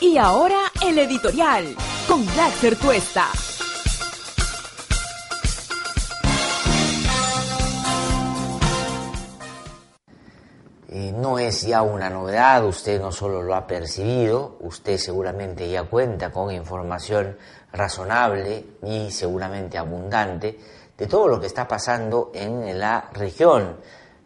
Y ahora el editorial con Black Tuesta. Eh, no es ya una novedad, usted no solo lo ha percibido, usted seguramente ya cuenta con información razonable y seguramente abundante de todo lo que está pasando en la región.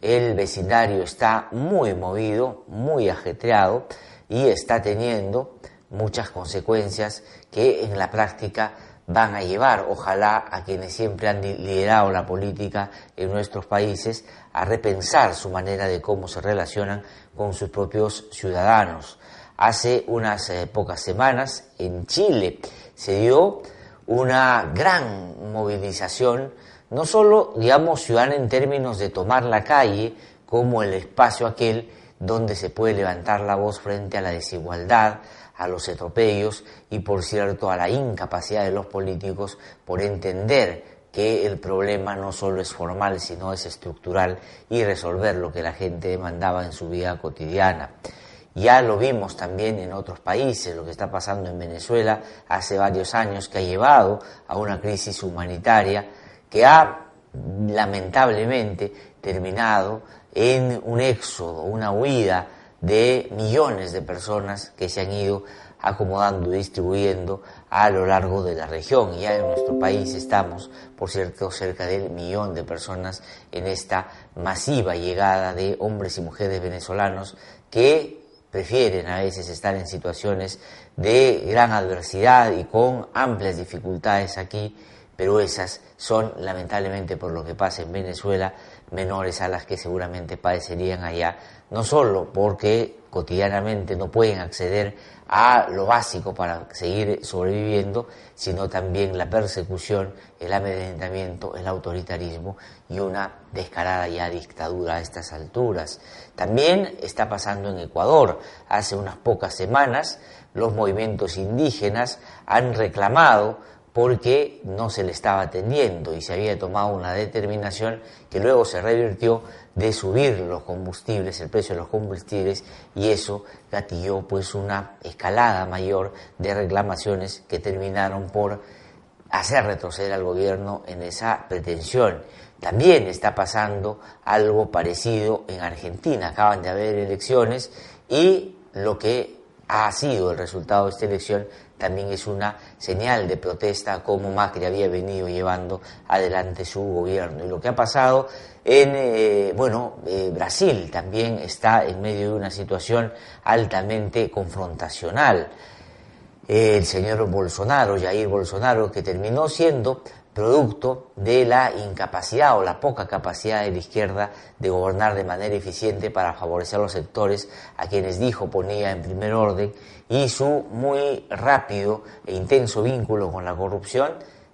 El vecindario está muy movido, muy ajetreado y está teniendo muchas consecuencias que en la práctica van a llevar, ojalá, a quienes siempre han liderado la política en nuestros países a repensar su manera de cómo se relacionan con sus propios ciudadanos. Hace unas eh, pocas semanas en Chile se dio una gran movilización, no solo, digamos, ciudadana en términos de tomar la calle como el espacio aquel donde se puede levantar la voz frente a la desigualdad, a los atropellos y, por cierto, a la incapacidad de los políticos por entender que el problema no solo es formal, sino es estructural y resolver lo que la gente demandaba en su vida cotidiana. Ya lo vimos también en otros países, lo que está pasando en Venezuela hace varios años, que ha llevado a una crisis humanitaria que ha lamentablemente terminado en un éxodo, una huida de millones de personas que se han ido acomodando y distribuyendo a lo largo de la región. Ya en nuestro país estamos, por cierto, cerca del millón de personas en esta masiva llegada de hombres y mujeres venezolanos que prefieren a veces estar en situaciones de gran adversidad y con amplias dificultades aquí, pero esas son lamentablemente por lo que pasa en Venezuela menores a las que seguramente padecerían allá, no solo porque cotidianamente no pueden acceder a lo básico para seguir sobreviviendo, sino también la persecución, el amedrentamiento, el autoritarismo y una descarada ya dictadura a estas alturas. También está pasando en Ecuador. Hace unas pocas semanas los movimientos indígenas han reclamado porque no se le estaba atendiendo y se había tomado una determinación que luego se revirtió de subir los combustibles, el precio de los combustibles y eso gatilló pues una escalada mayor de reclamaciones que terminaron por hacer retroceder al gobierno en esa pretensión. También está pasando algo parecido en Argentina. Acaban de haber elecciones y lo que ha sido el resultado de esta elección también es una señal de protesta como Macri había venido llevando adelante su gobierno. Y lo que ha pasado en, eh, bueno, eh, Brasil también está en medio de una situación altamente confrontacional. El señor Bolsonaro, Jair Bolsonaro, que terminó siendo producto de la incapacidad o la poca capacidad de la izquierda de gobernar de manera eficiente para favorecer a los sectores a quienes dijo ponía en primer orden y su muy rápido e intenso vínculo con la corrupción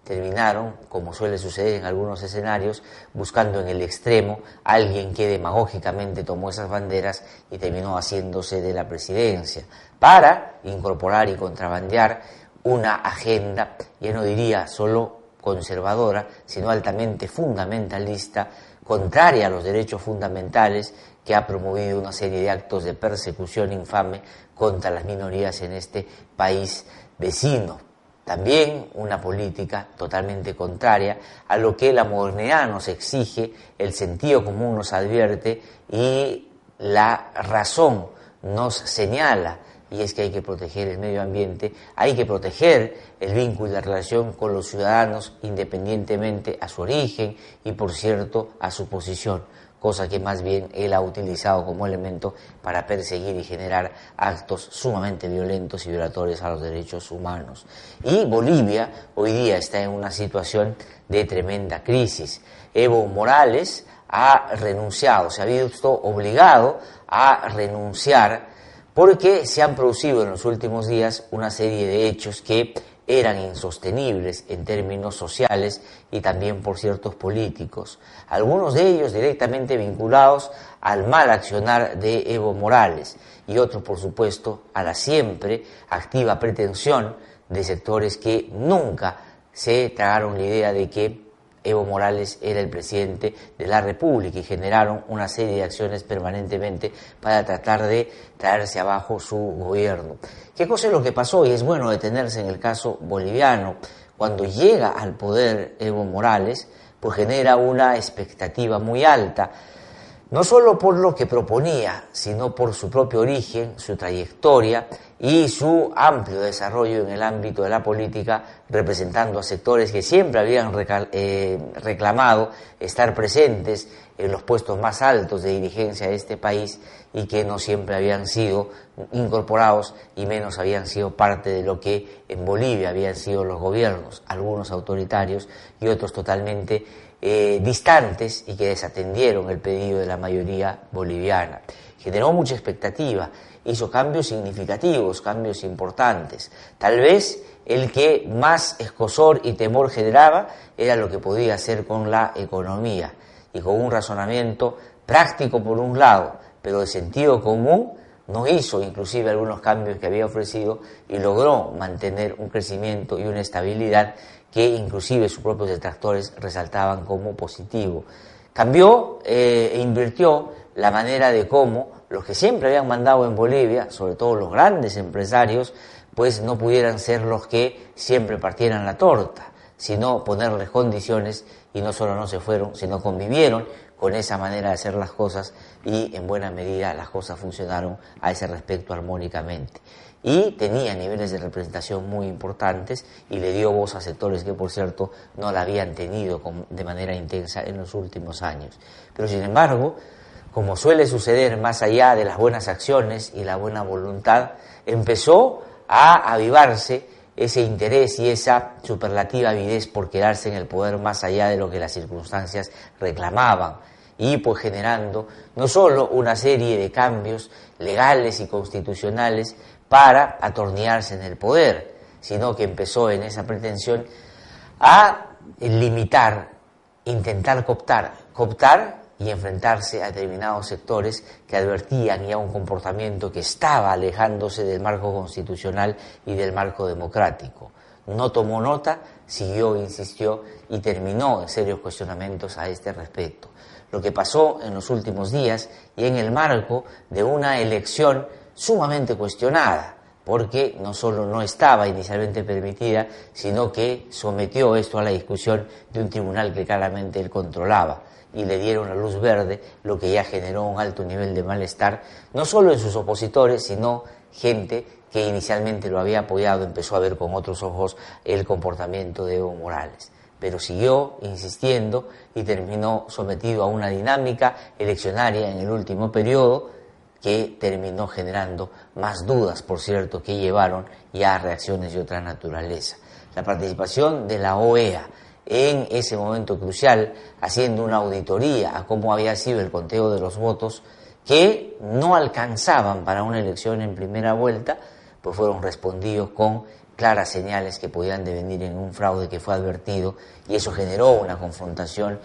terminaron, como suele suceder en algunos escenarios, buscando en el extremo a alguien que demagógicamente tomó esas banderas y terminó haciéndose de la presidencia, para incorporar y contrabandear una agenda, ya no diría solo conservadora, sino altamente fundamentalista, contraria a los derechos fundamentales, que ha promovido una serie de actos de persecución infame contra las minorías en este país vecino. También una política totalmente contraria a lo que la modernidad nos exige, el sentido común nos advierte y la razón nos señala y es que hay que proteger el medio ambiente, hay que proteger el vínculo y la relación con los ciudadanos independientemente a su origen y, por cierto, a su posición, cosa que más bien él ha utilizado como elemento para perseguir y generar actos sumamente violentos y violatorios a los derechos humanos. Y Bolivia hoy día está en una situación de tremenda crisis. Evo Morales ha renunciado, se ha visto obligado a renunciar porque se han producido en los últimos días una serie de hechos que eran insostenibles en términos sociales y también por ciertos políticos, algunos de ellos directamente vinculados al mal accionar de Evo Morales y otros, por supuesto, a la siempre activa pretensión de sectores que nunca se tragaron la idea de que Evo Morales era el presidente de la República y generaron una serie de acciones permanentemente para tratar de traerse abajo su gobierno. ¿Qué cosa es lo que pasó? Y es bueno detenerse en el caso boliviano. Cuando llega al poder Evo Morales, pues genera una expectativa muy alta no solo por lo que proponía, sino por su propio origen, su trayectoria y su amplio desarrollo en el ámbito de la política, representando a sectores que siempre habían eh, reclamado estar presentes en los puestos más altos de dirigencia de este país y que no siempre habían sido incorporados y menos habían sido parte de lo que en Bolivia habían sido los gobiernos, algunos autoritarios y otros totalmente eh, distantes y que desatendieron el pedido de la mayoría boliviana. Generó mucha expectativa, hizo cambios significativos, cambios importantes. Tal vez el que más escosor y temor generaba era lo que podía hacer con la economía y con un razonamiento práctico por un lado, pero de sentido común no hizo inclusive algunos cambios que había ofrecido y logró mantener un crecimiento y una estabilidad que inclusive sus propios detractores resaltaban como positivo. Cambió eh, e invirtió la manera de cómo los que siempre habían mandado en Bolivia, sobre todo los grandes empresarios, pues no pudieran ser los que siempre partieran la torta, sino ponerles condiciones y no solo no se fueron, sino convivieron con esa manera de hacer las cosas y en buena medida las cosas funcionaron a ese respecto armónicamente y tenía niveles de representación muy importantes y le dio voz a sectores que, por cierto, no la habían tenido de manera intensa en los últimos años. Pero, sin embargo, como suele suceder más allá de las buenas acciones y la buena voluntad, empezó a avivarse ese interés y esa superlativa avidez por quedarse en el poder más allá de lo que las circunstancias reclamaban y pues generando no solo una serie de cambios legales y constitucionales para atornearse en el poder, sino que empezó en esa pretensión a limitar, intentar cooptar, cooptar y enfrentarse a determinados sectores que advertían ya un comportamiento que estaba alejándose del marco constitucional y del marco democrático. No tomó nota, siguió, insistió y terminó en serios cuestionamientos a este respecto. Lo que pasó en los últimos días y en el marco de una elección sumamente cuestionada, porque no solo no estaba inicialmente permitida, sino que sometió esto a la discusión de un tribunal que claramente él controlaba y le dieron la luz verde, lo que ya generó un alto nivel de malestar, no solo en sus opositores, sino gente que inicialmente lo había apoyado, empezó a ver con otros ojos el comportamiento de Evo Morales. Pero siguió insistiendo y terminó sometido a una dinámica eleccionaria en el último periodo, que terminó generando más dudas, por cierto, que llevaron ya a reacciones de otra naturaleza. La participación de la OEA en ese momento crucial, haciendo una auditoría a cómo había sido el conteo de los votos, que no alcanzaban para una elección en primera vuelta, pues fueron respondidos con claras señales que podían devenir en un fraude que fue advertido y eso generó una confrontación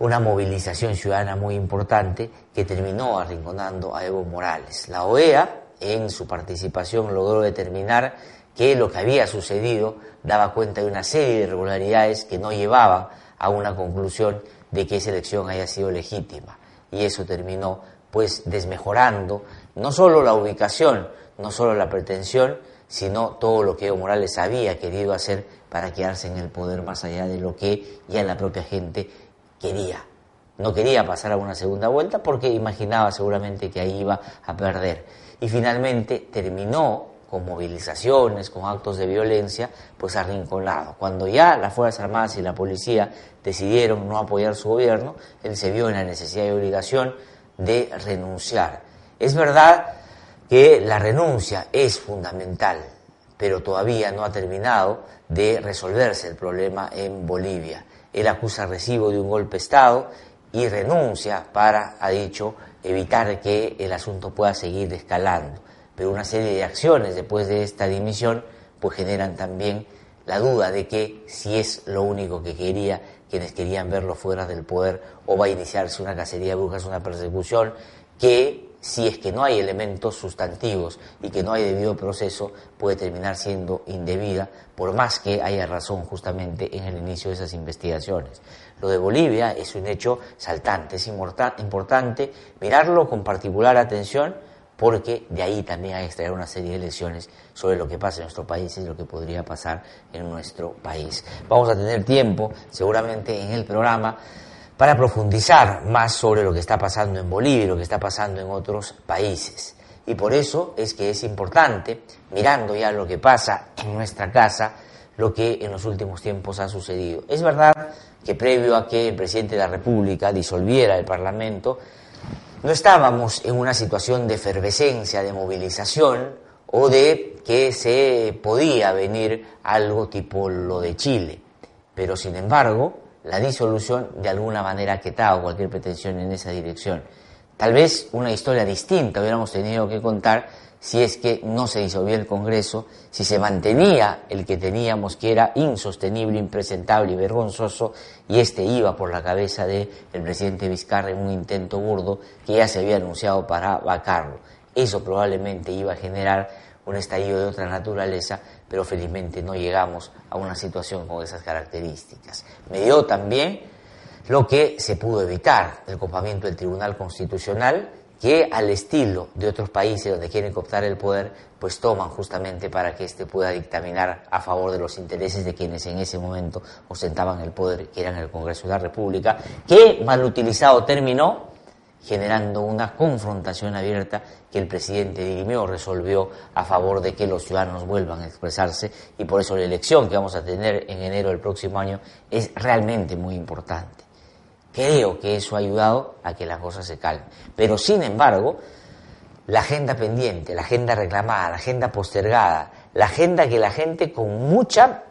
una movilización ciudadana muy importante que terminó arrinconando a Evo Morales. La OEA, en su participación, logró determinar que lo que había sucedido daba cuenta de una serie de irregularidades que no llevaban a una conclusión de que esa elección haya sido legítima. Y eso terminó, pues, desmejorando no solo la ubicación, no solo la pretensión, sino todo lo que Evo Morales había querido hacer para quedarse en el poder más allá de lo que ya la propia gente quería. No quería pasar a una segunda vuelta porque imaginaba seguramente que ahí iba a perder. Y finalmente terminó con movilizaciones, con actos de violencia, pues arrinconado. Cuando ya las Fuerzas Armadas y la policía decidieron no apoyar su gobierno, él se vio en la necesidad y obligación de renunciar. Es verdad que la renuncia es fundamental, pero todavía no ha terminado de resolverse el problema en Bolivia. Él acusa recibo de un golpe de Estado y renuncia para, ha dicho, evitar que el asunto pueda seguir escalando. Pero una serie de acciones después de esta dimisión pues generan también la duda de que si es lo único que quería, quienes querían verlo fuera del poder, o va a iniciarse una cacería de brujas, una persecución que si es que no hay elementos sustantivos y que no hay debido proceso, puede terminar siendo indebida, por más que haya razón justamente en el inicio de esas investigaciones. Lo de Bolivia es un hecho saltante, es importante mirarlo con particular atención porque de ahí también hay que extraer una serie de lecciones sobre lo que pasa en nuestro país y lo que podría pasar en nuestro país. Vamos a tener tiempo, seguramente en el programa, para profundizar más sobre lo que está pasando en Bolivia y lo que está pasando en otros países. Y por eso es que es importante, mirando ya lo que pasa en nuestra casa, lo que en los últimos tiempos ha sucedido. Es verdad que previo a que el presidente de la República disolviera el Parlamento, no estábamos en una situación de efervescencia, de movilización o de que se podía venir algo tipo lo de Chile. Pero sin embargo, la disolución de alguna manera ha quitado cualquier pretensión en esa dirección. Tal vez una historia distinta hubiéramos tenido que contar si es que no se disolvió el Congreso, si se mantenía el que teníamos que era insostenible, impresentable y vergonzoso, y este iba por la cabeza del presidente Vizcarra en un intento burdo que ya se había anunciado para vacarlo. Eso probablemente iba a generar un estallido de otra naturaleza, pero felizmente no llegamos a una situación con esas características. Me dio también lo que se pudo evitar, el copamiento del Tribunal Constitucional, que al estilo de otros países donde quieren cooptar el poder, pues toman justamente para que éste pueda dictaminar a favor de los intereses de quienes en ese momento ostentaban el poder, que eran el Congreso de la República, que mal utilizado terminó generando una confrontación abierta que el presidente dirimió, resolvió a favor de que los ciudadanos vuelvan a expresarse y por eso la elección que vamos a tener en enero del próximo año es realmente muy importante. Creo que eso ha ayudado a que la cosa se calme. Pero sin embargo, la agenda pendiente, la agenda reclamada, la agenda postergada, la agenda que la gente con mucha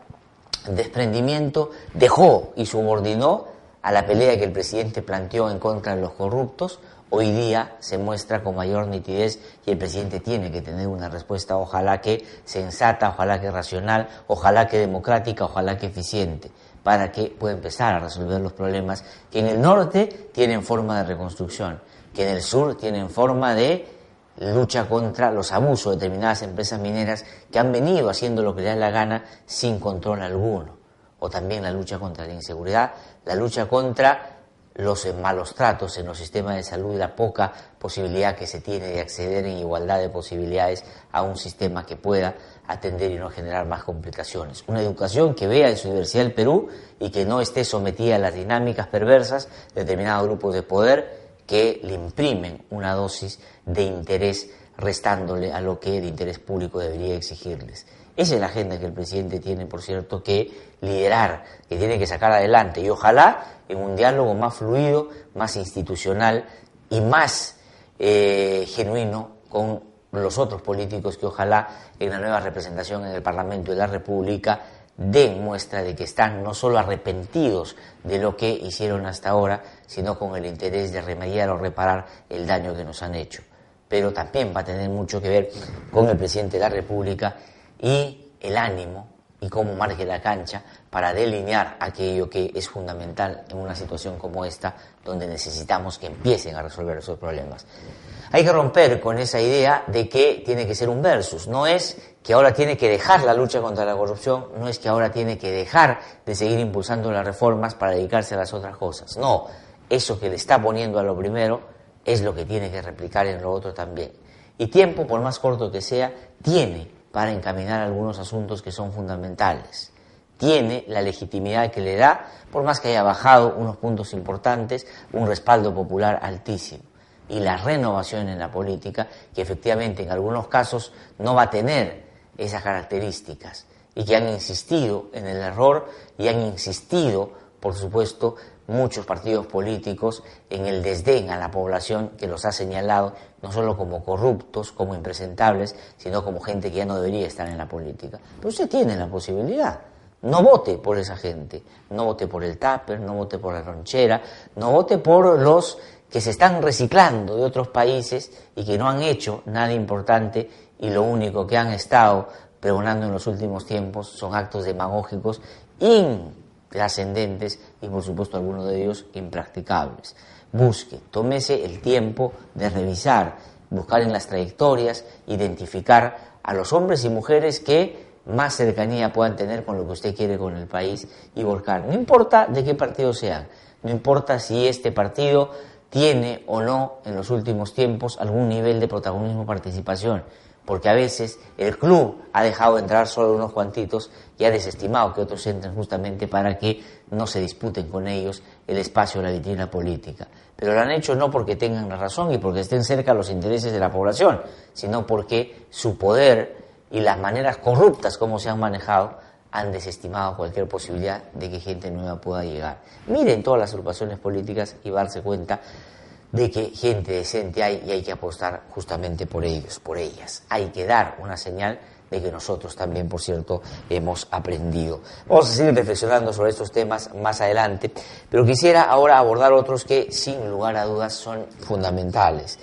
desprendimiento dejó y subordinó a la pelea que el presidente planteó en contra de los corruptos, hoy día se muestra con mayor nitidez y el presidente tiene que tener una respuesta, ojalá que sensata, ojalá que racional, ojalá que democrática, ojalá que eficiente para que pueda empezar a resolver los problemas que en el norte tienen forma de reconstrucción, que en el sur tienen forma de lucha contra los abusos de determinadas empresas mineras que han venido haciendo lo que les da la gana sin control alguno, o también la lucha contra la inseguridad, la lucha contra los malos tratos en los sistemas de salud la poca posibilidad que se tiene de acceder en igualdad de posibilidades a un sistema que pueda atender y no generar más complicaciones. Una educación que vea en su diversidad el Perú y que no esté sometida a las dinámicas perversas de determinados grupos de poder que le imprimen una dosis de interés restándole a lo que de interés público debería exigirles. Esa es la agenda que el presidente tiene, por cierto, que liderar, que tiene que sacar adelante y ojalá en un diálogo más fluido, más institucional y más eh, genuino con los otros políticos que ojalá en la nueva representación en el Parlamento de la República den muestra de que están no solo arrepentidos de lo que hicieron hasta ahora, sino con el interés de remediar o reparar el daño que nos han hecho. Pero también va a tener mucho que ver con el presidente de la República y el ánimo y cómo marque la cancha para delinear aquello que es fundamental en una situación como esta, donde necesitamos que empiecen a resolver esos problemas. Hay que romper con esa idea de que tiene que ser un versus. No es que ahora tiene que dejar la lucha contra la corrupción, no es que ahora tiene que dejar de seguir impulsando las reformas para dedicarse a las otras cosas. No, eso que le está poniendo a lo primero es lo que tiene que replicar en lo otro también. Y tiempo, por más corto que sea, tiene para encaminar algunos asuntos que son fundamentales. Tiene la legitimidad que le da, por más que haya bajado unos puntos importantes, un respaldo popular altísimo y la renovación en la política, que efectivamente en algunos casos no va a tener esas características y que han insistido en el error y han insistido, por supuesto, muchos partidos políticos en el desdén a la población que los ha señalado no solo como corruptos, como impresentables, sino como gente que ya no debería estar en la política. Pero usted tiene la posibilidad. No vote por esa gente, no vote por el Tupper, no vote por la ronchera, no vote por los que se están reciclando de otros países y que no han hecho nada importante y lo único que han estado pregonando en los últimos tiempos son actos demagógicos intrascendentes y por supuesto algunos de ellos impracticables. Busque, tómese el tiempo de revisar buscar en las trayectorias, identificar a los hombres y mujeres que más cercanía puedan tener con lo que usted quiere con el país y volcar. No importa de qué partido sean, no importa si este partido tiene o no en los últimos tiempos algún nivel de protagonismo participación, porque a veces el club ha dejado entrar solo unos cuantitos y ha desestimado que otros entren justamente para que no se disputen con ellos el espacio de la vitrina política. Pero lo han hecho no porque tengan la razón y porque estén cerca los intereses de la población, sino porque su poder y las maneras corruptas como se han manejado han desestimado cualquier posibilidad de que gente nueva pueda llegar. Miren todas las agrupaciones políticas y darse cuenta de que gente decente hay y hay que apostar justamente por ellos, por ellas. Hay que dar una señal de que nosotros también, por cierto, hemos aprendido. Vamos a seguir reflexionando sobre estos temas más adelante, pero quisiera ahora abordar otros que, sin lugar a dudas, son fundamentales.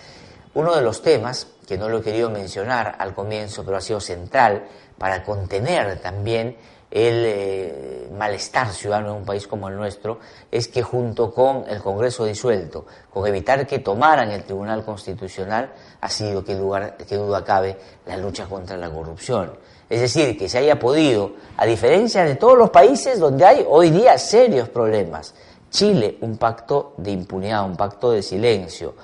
Uno de los temas, que no lo he querido mencionar al comienzo, pero ha sido central para contener también el eh, malestar ciudadano en un país como el nuestro es que junto con el Congreso disuelto, con evitar que tomaran el Tribunal Constitucional, ha sido, que, lugar, que duda cabe, la lucha contra la corrupción. Es decir, que se haya podido, a diferencia de todos los países donde hay hoy día serios problemas, Chile, un pacto de impunidad, un pacto de silencio,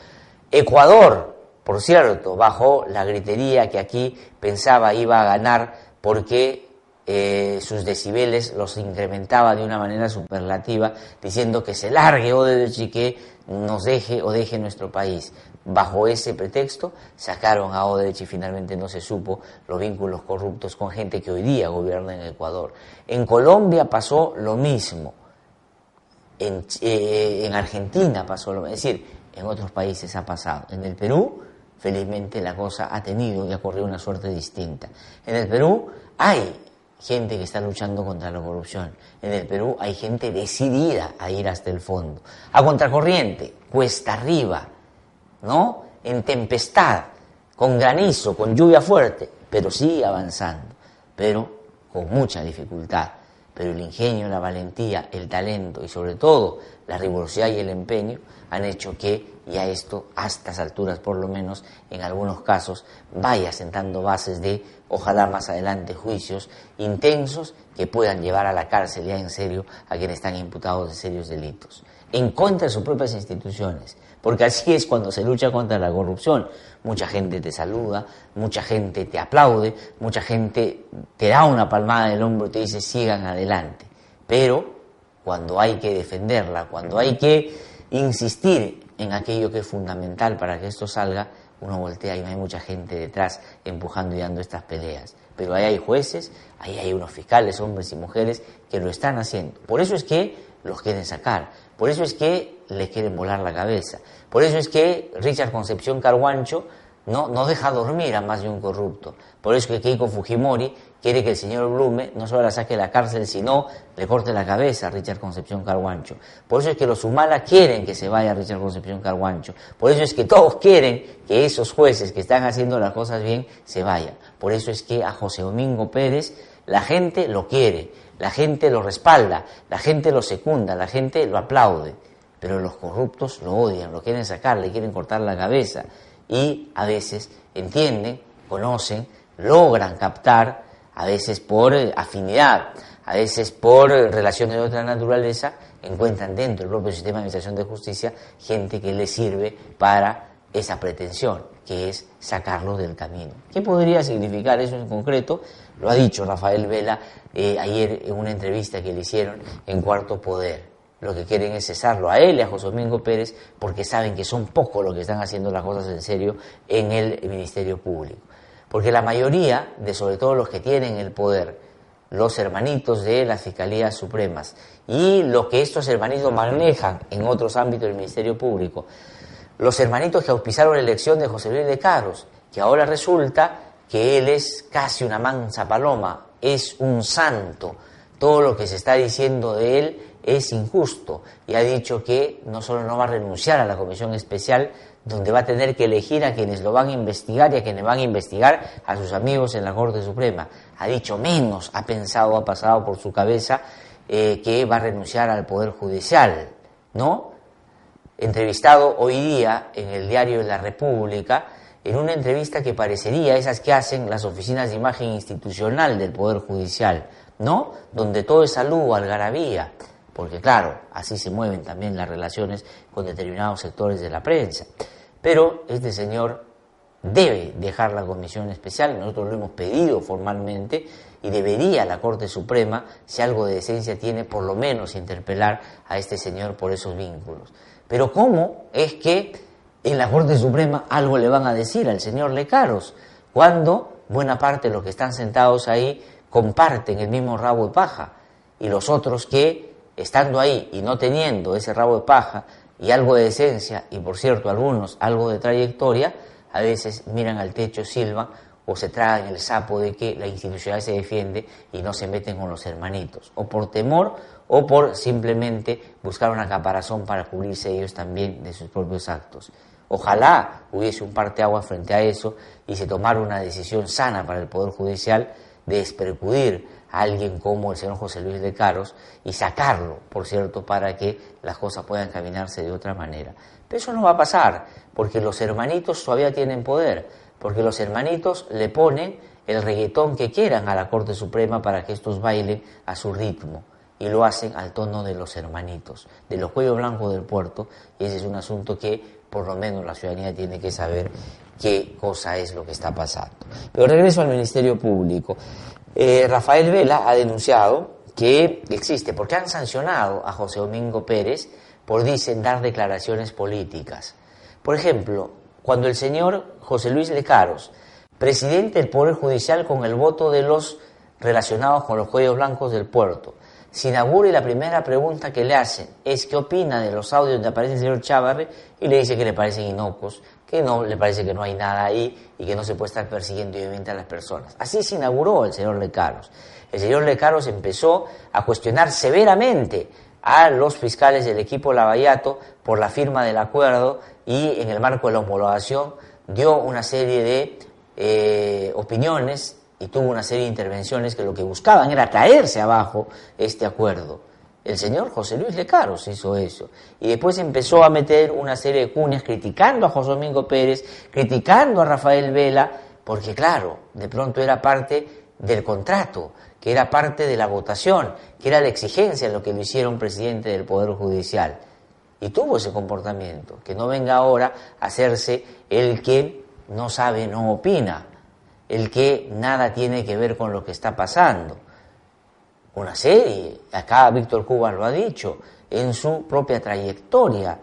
Ecuador, por cierto, bajo la gritería que aquí pensaba iba a ganar porque eh, sus decibeles los incrementaba de una manera superlativa, diciendo que se largue Odebrecht y que nos deje o deje nuestro país. Bajo ese pretexto sacaron a Odebrecht y finalmente no se supo los vínculos corruptos con gente que hoy día gobierna en Ecuador. En Colombia pasó lo mismo. En, eh, en Argentina pasó lo mismo. Es decir, en otros países ha pasado. En el Perú, felizmente la cosa ha tenido y ha corrido una suerte distinta. En el Perú hay gente que está luchando contra la corrupción. En el Perú hay gente decidida a ir hasta el fondo. A contracorriente, cuesta arriba, ¿no? En tempestad, con granizo, con lluvia fuerte, pero sigue avanzando, pero con mucha dificultad. Pero el ingenio, la valentía, el talento y sobre todo la rigurosidad y el empeño han hecho que ya esto, a estas alturas por lo menos, en algunos casos, vaya sentando bases de, ojalá más adelante, juicios intensos que puedan llevar a la cárcel ya en serio a quienes están imputados de serios delitos, en contra de sus propias instituciones, porque así es cuando se lucha contra la corrupción. Mucha gente te saluda, mucha gente te aplaude, mucha gente te da una palmada del hombro y te dice sigan adelante, pero cuando hay que defenderla, cuando hay que insistir en aquello que es fundamental para que esto salga, uno voltea y no hay mucha gente detrás empujando y dando estas peleas. Pero ahí hay jueces, ahí hay unos fiscales, hombres y mujeres, que lo están haciendo. Por eso es que los quieren sacar, por eso es que les quieren volar la cabeza, por eso es que Richard Concepción Carguancho no, no deja dormir a más de un corrupto. Por eso es que Keiko Fujimori quiere que el señor Blume no solo la saque de la cárcel, sino le corte la cabeza a Richard Concepción Carguancho. Por eso es que los Humala quieren que se vaya Richard Concepción Carguancho. Por eso es que todos quieren que esos jueces que están haciendo las cosas bien se vayan. Por eso es que a José Domingo Pérez la gente lo quiere, la gente lo respalda, la gente lo secunda, la gente lo aplaude. Pero los corruptos lo odian, lo quieren sacar, le quieren cortar la cabeza. Y a veces entienden, conocen, logran captar a veces por eh, afinidad, a veces por eh, relaciones de otra naturaleza, encuentran dentro del propio sistema de administración de justicia gente que les sirve para esa pretensión, que es sacarlos del camino. ¿Qué podría significar eso en concreto? Lo ha dicho Rafael Vela eh, ayer en una entrevista que le hicieron en Cuarto Poder. Lo que quieren es cesarlo a él y a José Domingo Pérez porque saben que son pocos los que están haciendo las cosas en serio en el Ministerio Público. Porque la mayoría de sobre todo los que tienen el poder, los hermanitos de las Fiscalías Supremas y lo que estos hermanitos manejan en otros ámbitos del Ministerio Público, los hermanitos que auspizaron la elección de José Luis de Carlos, que ahora resulta que él es casi una mansa paloma, es un santo, todo lo que se está diciendo de él es injusto y ha dicho que no solo no va a renunciar a la comisión especial, donde va a tener que elegir a quienes lo van a investigar y a quienes van a investigar a sus amigos en la Corte Suprema. Ha dicho menos, ha pensado, ha pasado por su cabeza eh, que va a renunciar al Poder Judicial, ¿no? Entrevistado hoy día en el diario de la República, en una entrevista que parecería esas que hacen las oficinas de imagen institucional del Poder Judicial, ¿no? Donde todo es salud, algarabía, porque claro, así se mueven también las relaciones con determinados sectores de la prensa. Pero este señor debe dejar la comisión especial, nosotros lo hemos pedido formalmente, y debería la Corte Suprema, si algo de decencia tiene, por lo menos interpelar a este señor por esos vínculos. Pero ¿cómo es que en la Corte Suprema algo le van a decir al señor Lecaros, cuando buena parte de los que están sentados ahí comparten el mismo rabo de paja, y los otros que, estando ahí y no teniendo ese rabo de paja y algo de decencia, y por cierto algunos algo de trayectoria, a veces miran al techo, silban o se tragan el sapo de que la institucionalidad se defiende y no se meten con los hermanitos, o por temor o por simplemente buscar una caparazón para cubrirse ellos también de sus propios actos. Ojalá hubiese un agua frente a eso y se tomara una decisión sana para el Poder Judicial de espercudir alguien como el señor José Luis de Caros y sacarlo, por cierto, para que las cosas puedan caminarse de otra manera. Pero eso no va a pasar, porque los hermanitos todavía tienen poder porque los hermanitos le ponen el reggaetón que quieran a la Corte Suprema para que estos bailen a su ritmo y lo hacen al tono de los hermanitos, de los cuellos blancos del puerto, y ese es un asunto que por lo menos la ciudadanía tiene que saber qué cosa es lo que está pasando. Pero regreso al Ministerio Público. Eh, Rafael Vela ha denunciado que existe, porque han sancionado a José Domingo Pérez por, dicen, dar declaraciones políticas. Por ejemplo, cuando el señor José Luis Lecaros, presidente del Poder Judicial con el voto de los relacionados con los cuellos blancos del puerto, se inaugura y la primera pregunta que le hacen es qué opina de los audios donde aparece el señor Chávarri y le dice que le parecen inocuos, que no le parece que no hay nada ahí y que no se puede estar persiguiendo obviamente a las personas. Así se inauguró el señor Lecaros. El señor Lecaros empezó a cuestionar severamente a los fiscales del equipo Lavallato por la firma del acuerdo y en el marco de la homologación dio una serie de eh, opiniones y tuvo una serie de intervenciones que lo que buscaban era traerse abajo este acuerdo. El señor José Luis Lecaros hizo eso. Y después empezó a meter una serie de cuñas criticando a José Domingo Pérez, criticando a Rafael Vela, porque claro, de pronto era parte del contrato, que era parte de la votación, que era la exigencia de lo que lo hicieron presidente del Poder Judicial. Y tuvo ese comportamiento, que no venga ahora a hacerse el que no sabe, no opina, el que nada tiene que ver con lo que está pasando. Una serie, acá Víctor Cuba lo ha dicho, en su propia trayectoria,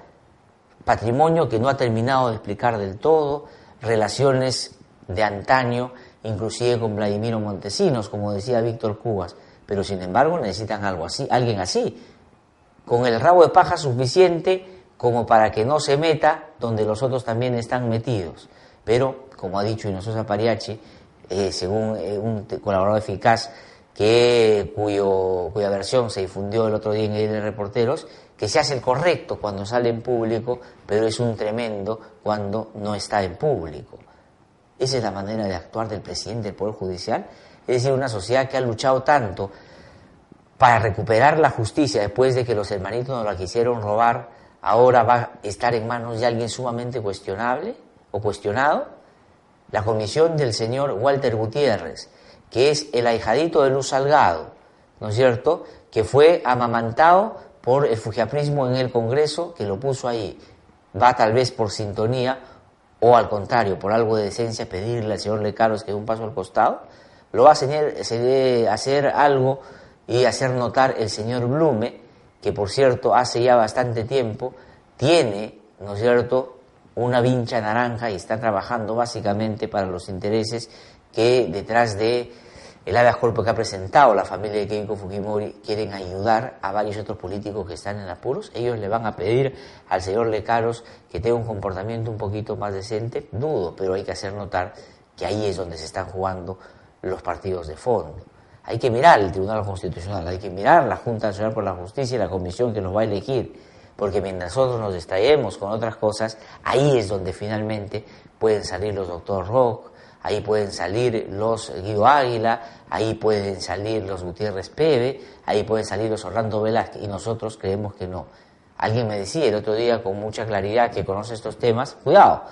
patrimonio que no ha terminado de explicar del todo, relaciones de antaño, inclusive con Vladimiro Montesinos, como decía Víctor Cubas, pero sin embargo necesitan algo así, alguien así, con el rabo de paja suficiente como para que no se meta donde los otros también están metidos. Pero, como ha dicho Inososa Pariachi, eh, según eh, un colaborador eficaz que, cuyo, cuya versión se difundió el otro día en el Reporteros, que se hace el correcto cuando sale en público, pero es un tremendo cuando no está en público. Esa es la manera de actuar del presidente del Poder Judicial. Es decir, una sociedad que ha luchado tanto para recuperar la justicia después de que los hermanitos nos la quisieron robar, ahora va a estar en manos de alguien sumamente cuestionable o cuestionado? La comisión del señor Walter Gutiérrez, que es el ahijadito de Luz Salgado, ¿no es cierto?, que fue amamantado por el fujiaprismo en el Congreso, que lo puso ahí. Va tal vez por sintonía o al contrario, por algo de decencia, pedirle al señor Lecaros que dé un paso al costado. Lo va a hacer algo y hacer notar el señor Blume, que por cierto hace ya bastante tiempo tiene, ¿no es cierto?, una vincha naranja y está trabajando básicamente para los intereses que detrás de el habeas corpus que ha presentado la familia de Keiko Fujimori quieren ayudar a varios otros políticos que están en apuros. Ellos le van a pedir al señor Lecaros que tenga un comportamiento un poquito más decente. Dudo, pero hay que hacer notar que ahí es donde se están jugando los partidos de fondo. Hay que mirar el Tribunal Constitucional, hay que mirar la Junta Nacional por la Justicia y la comisión que nos va a elegir, porque mientras nosotros nos distraemos con otras cosas, ahí es donde finalmente pueden salir los doctor Rock, ahí pueden salir los Guido Águila, ahí pueden salir los Gutiérrez Pebe, ahí pueden salir los Orlando Velázquez, y nosotros creemos que no. Alguien me decía el otro día con mucha claridad que conoce estos temas, cuidado,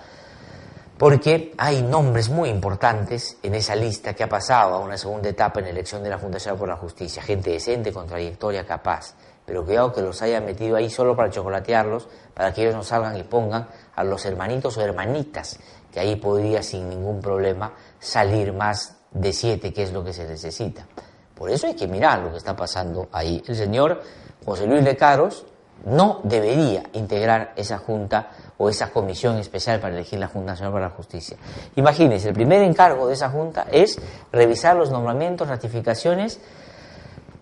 porque hay nombres muy importantes en esa lista que ha pasado a una segunda etapa en la elección de la Fundación por la Justicia, gente decente, con trayectoria capaz, pero cuidado que los haya metido ahí solo para chocolatearlos, para que ellos no salgan y pongan a los hermanitos o hermanitas, que ahí podría sin ningún problema salir más de siete, que es lo que se necesita. Por eso hay que mirar lo que está pasando ahí. El señor José Luis Lecaros no debería integrar esa junta o esa comisión especial para elegir la Junta Nacional para la Justicia. Imagínense, el primer encargo de esa junta es revisar los nombramientos, ratificaciones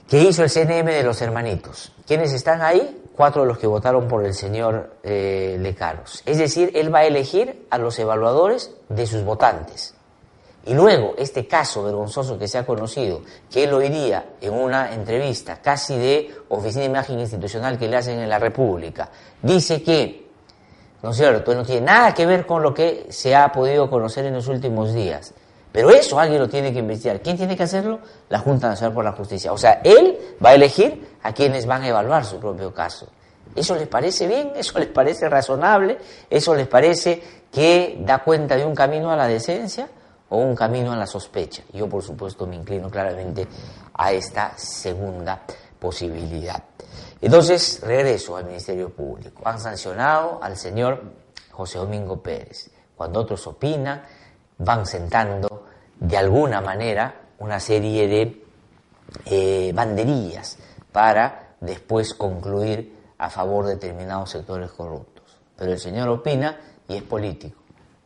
que hizo el CNM de los hermanitos. ¿Quiénes están ahí? Cuatro de los que votaron por el señor eh, Lecaros. Es decir, él va a elegir a los evaluadores de sus votantes. Y luego, este caso vergonzoso que se ha conocido, que él oiría en una entrevista casi de oficina de imagen institucional que le hacen en la República, dice que, ¿no es cierto?, no tiene nada que ver con lo que se ha podido conocer en los últimos días. Pero eso alguien lo tiene que investigar. ¿Quién tiene que hacerlo? La Junta Nacional por la Justicia. O sea, él va a elegir a quienes van a evaluar su propio caso. ¿Eso les parece bien? ¿Eso les parece razonable? ¿Eso les parece que da cuenta de un camino a la decencia? o un camino a la sospecha. Yo, por supuesto, me inclino claramente a esta segunda posibilidad. Entonces, regreso al Ministerio Público. Han sancionado al señor José Domingo Pérez. Cuando otros opinan, van sentando de alguna manera una serie de eh, banderillas para después concluir a favor de determinados sectores corruptos. Pero el señor opina y es político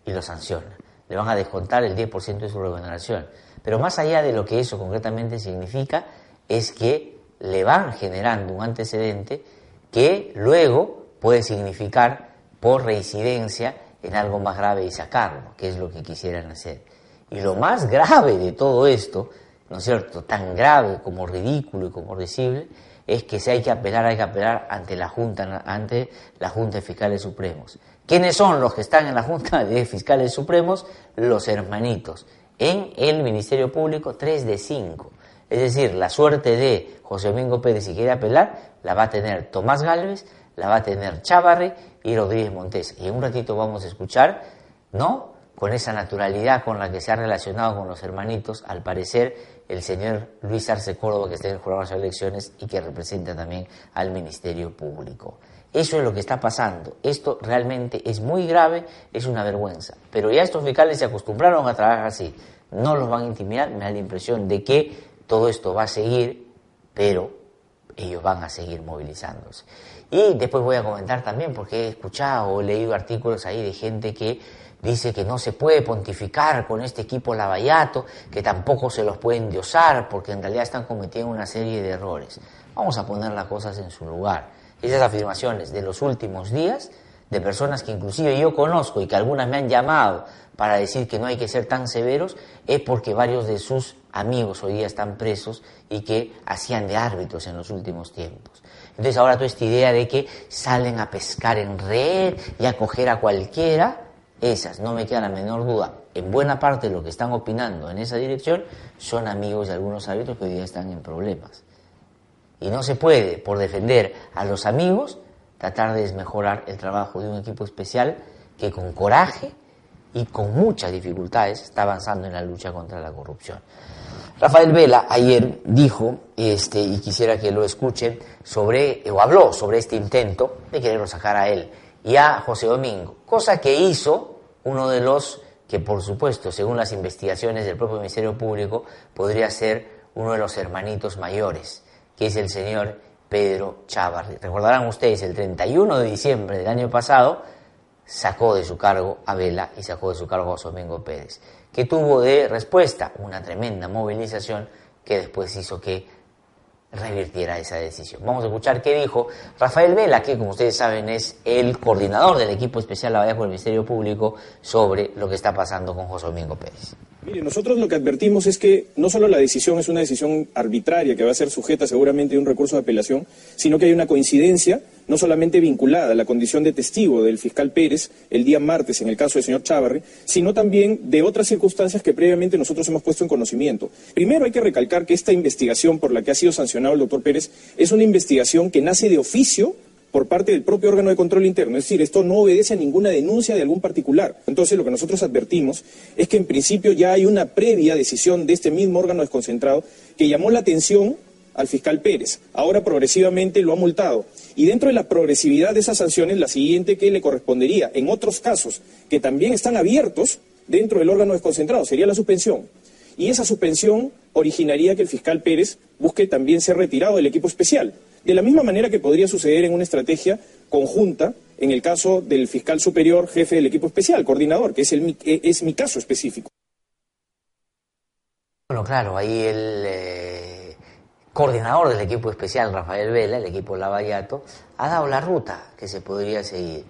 y lo sanciona le van a descontar el 10% de su remuneración. Pero más allá de lo que eso concretamente significa, es que le van generando un antecedente que luego puede significar por reincidencia en algo más grave y sacarlo, que es lo que quisieran hacer. Y lo más grave de todo esto, ¿no es cierto?, tan grave como ridículo y como risible, es que si hay que apelar, hay que apelar ante la Junta, ante la Junta de Fiscales Supremos. ¿Quiénes son los que están en la Junta de Fiscales Supremos? Los hermanitos. En el Ministerio Público, tres de cinco. Es decir, la suerte de José Domingo Pérez, si quiere apelar, la va a tener Tomás Galvez, la va a tener Chávarri y Rodríguez Montes. Y en un ratito vamos a escuchar, ¿no? Con esa naturalidad con la que se ha relacionado con los hermanitos, al parecer, el señor Luis Arce Córdoba, que está en el jurado de las elecciones y que representa también al Ministerio Público. Eso es lo que está pasando. Esto realmente es muy grave, es una vergüenza. Pero ya estos fiscales se acostumbraron a trabajar así. No los van a intimidar, me da la impresión de que todo esto va a seguir, pero ellos van a seguir movilizándose. Y después voy a comentar también, porque he escuchado o leído artículos ahí de gente que dice que no se puede pontificar con este equipo lavallato, que tampoco se los puede endiosar, porque en realidad están cometiendo una serie de errores. Vamos a poner las cosas en su lugar esas afirmaciones de los últimos días de personas que inclusive yo conozco y que algunas me han llamado para decir que no hay que ser tan severos, es porque varios de sus amigos hoy día están presos y que hacían de árbitros en los últimos tiempos. Entonces ahora toda esta idea de que salen a pescar en red y a coger a cualquiera, esas, no me queda la menor duda, en buena parte de lo que están opinando en esa dirección son amigos de algunos árbitros que hoy día están en problemas. Y no se puede, por defender a los amigos, tratar de desmejorar el trabajo de un equipo especial que con coraje y con muchas dificultades está avanzando en la lucha contra la corrupción. Rafael Vela ayer dijo, este, y quisiera que lo escuchen, sobre, o habló sobre este intento de quererlo sacar a él y a José Domingo, cosa que hizo uno de los que, por supuesto, según las investigaciones del propio Ministerio Público, podría ser uno de los hermanitos mayores que es el señor Pedro Chávarri. Recordarán ustedes, el 31 de diciembre del año pasado sacó de su cargo a Vela y sacó de su cargo a Domingo Pérez, que tuvo de respuesta una tremenda movilización que después hizo que revirtiera esa decisión. Vamos a escuchar qué dijo Rafael Vela, que como ustedes saben es el coordinador del equipo especial la por el Ministerio Público sobre lo que está pasando con José Domingo Pérez. Mire, nosotros lo que advertimos es que no solo la decisión es una decisión arbitraria que va a ser sujeta seguramente a un recurso de apelación, sino que hay una coincidencia no solamente vinculada a la condición de testigo del fiscal Pérez el día martes en el caso del señor Chávarri, sino también de otras circunstancias que previamente nosotros hemos puesto en conocimiento. Primero hay que recalcar que esta investigación por la que ha sido sancionado el doctor Pérez es una investigación que nace de oficio por parte del propio órgano de control interno. Es decir, esto no obedece a ninguna denuncia de algún particular. Entonces, lo que nosotros advertimos es que en principio ya hay una previa decisión de este mismo órgano desconcentrado que llamó la atención al fiscal Pérez. Ahora progresivamente lo ha multado. Y dentro de la progresividad de esas sanciones, la siguiente que le correspondería en otros casos que también están abiertos dentro del órgano desconcentrado sería la suspensión. Y esa suspensión originaría que el fiscal Pérez busque también ser retirado del equipo especial. De la misma manera que podría suceder en una estrategia conjunta en el caso del fiscal superior jefe del equipo especial, coordinador, que es, el, es mi caso específico. Bueno, claro, ahí el eh, coordinador del equipo especial, Rafael Vela, el equipo Lavallato, ha dado la ruta que se podría seguir.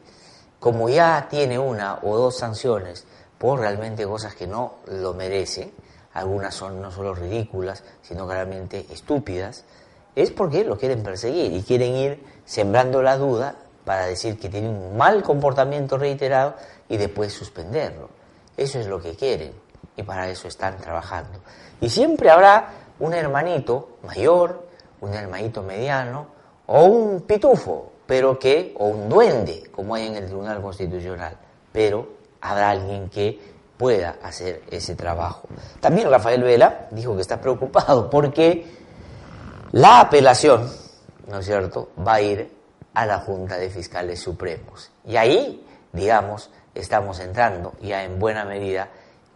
Como ya tiene una o dos sanciones por realmente cosas que no lo merecen, algunas son no solo ridículas, sino claramente estúpidas, es porque lo quieren perseguir y quieren ir sembrando la duda para decir que tiene un mal comportamiento reiterado y después suspenderlo. Eso es lo que quieren y para eso están trabajando. Y siempre habrá un hermanito mayor, un hermanito mediano o un pitufo, pero que, o un duende, como hay en el Tribunal Constitucional, pero habrá alguien que pueda hacer ese trabajo. También Rafael Vela dijo que está preocupado porque la apelación, ¿no es cierto?, va a ir a la Junta de Fiscales Supremos. Y ahí, digamos, estamos entrando ya en buena medida,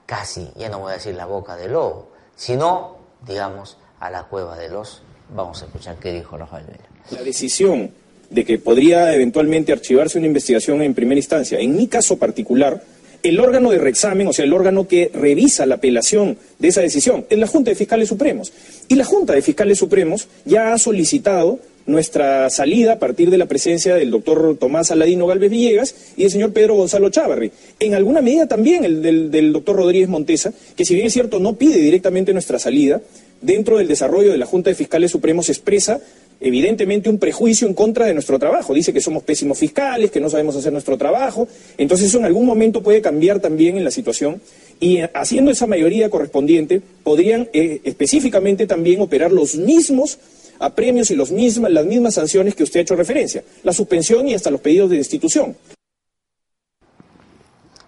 casi, ya no voy a decir la boca del lobo, sino, digamos, a la cueva de los... Vamos a escuchar qué dijo Rafael Vela. La decisión de que podría eventualmente archivarse una investigación en primera instancia, en mi caso particular, el órgano de reexamen, o sea, el órgano que revisa la apelación de esa decisión, es la Junta de Fiscales Supremos. Y la Junta de Fiscales Supremos ya ha solicitado nuestra salida a partir de la presencia del doctor Tomás Aladino Galvez Villegas y del señor Pedro Gonzalo Chávarri. En alguna medida también el del, del doctor Rodríguez Montesa, que si bien es cierto no pide directamente nuestra salida, dentro del desarrollo de la Junta de Fiscales Supremos expresa evidentemente un prejuicio en contra de nuestro trabajo. Dice que somos pésimos fiscales, que no sabemos hacer nuestro trabajo. Entonces eso en algún momento puede cambiar también en la situación y eh, haciendo esa mayoría correspondiente podrían eh, específicamente también operar los mismos apremios y las mismas sanciones que usted ha hecho referencia, la suspensión y hasta los pedidos de destitución.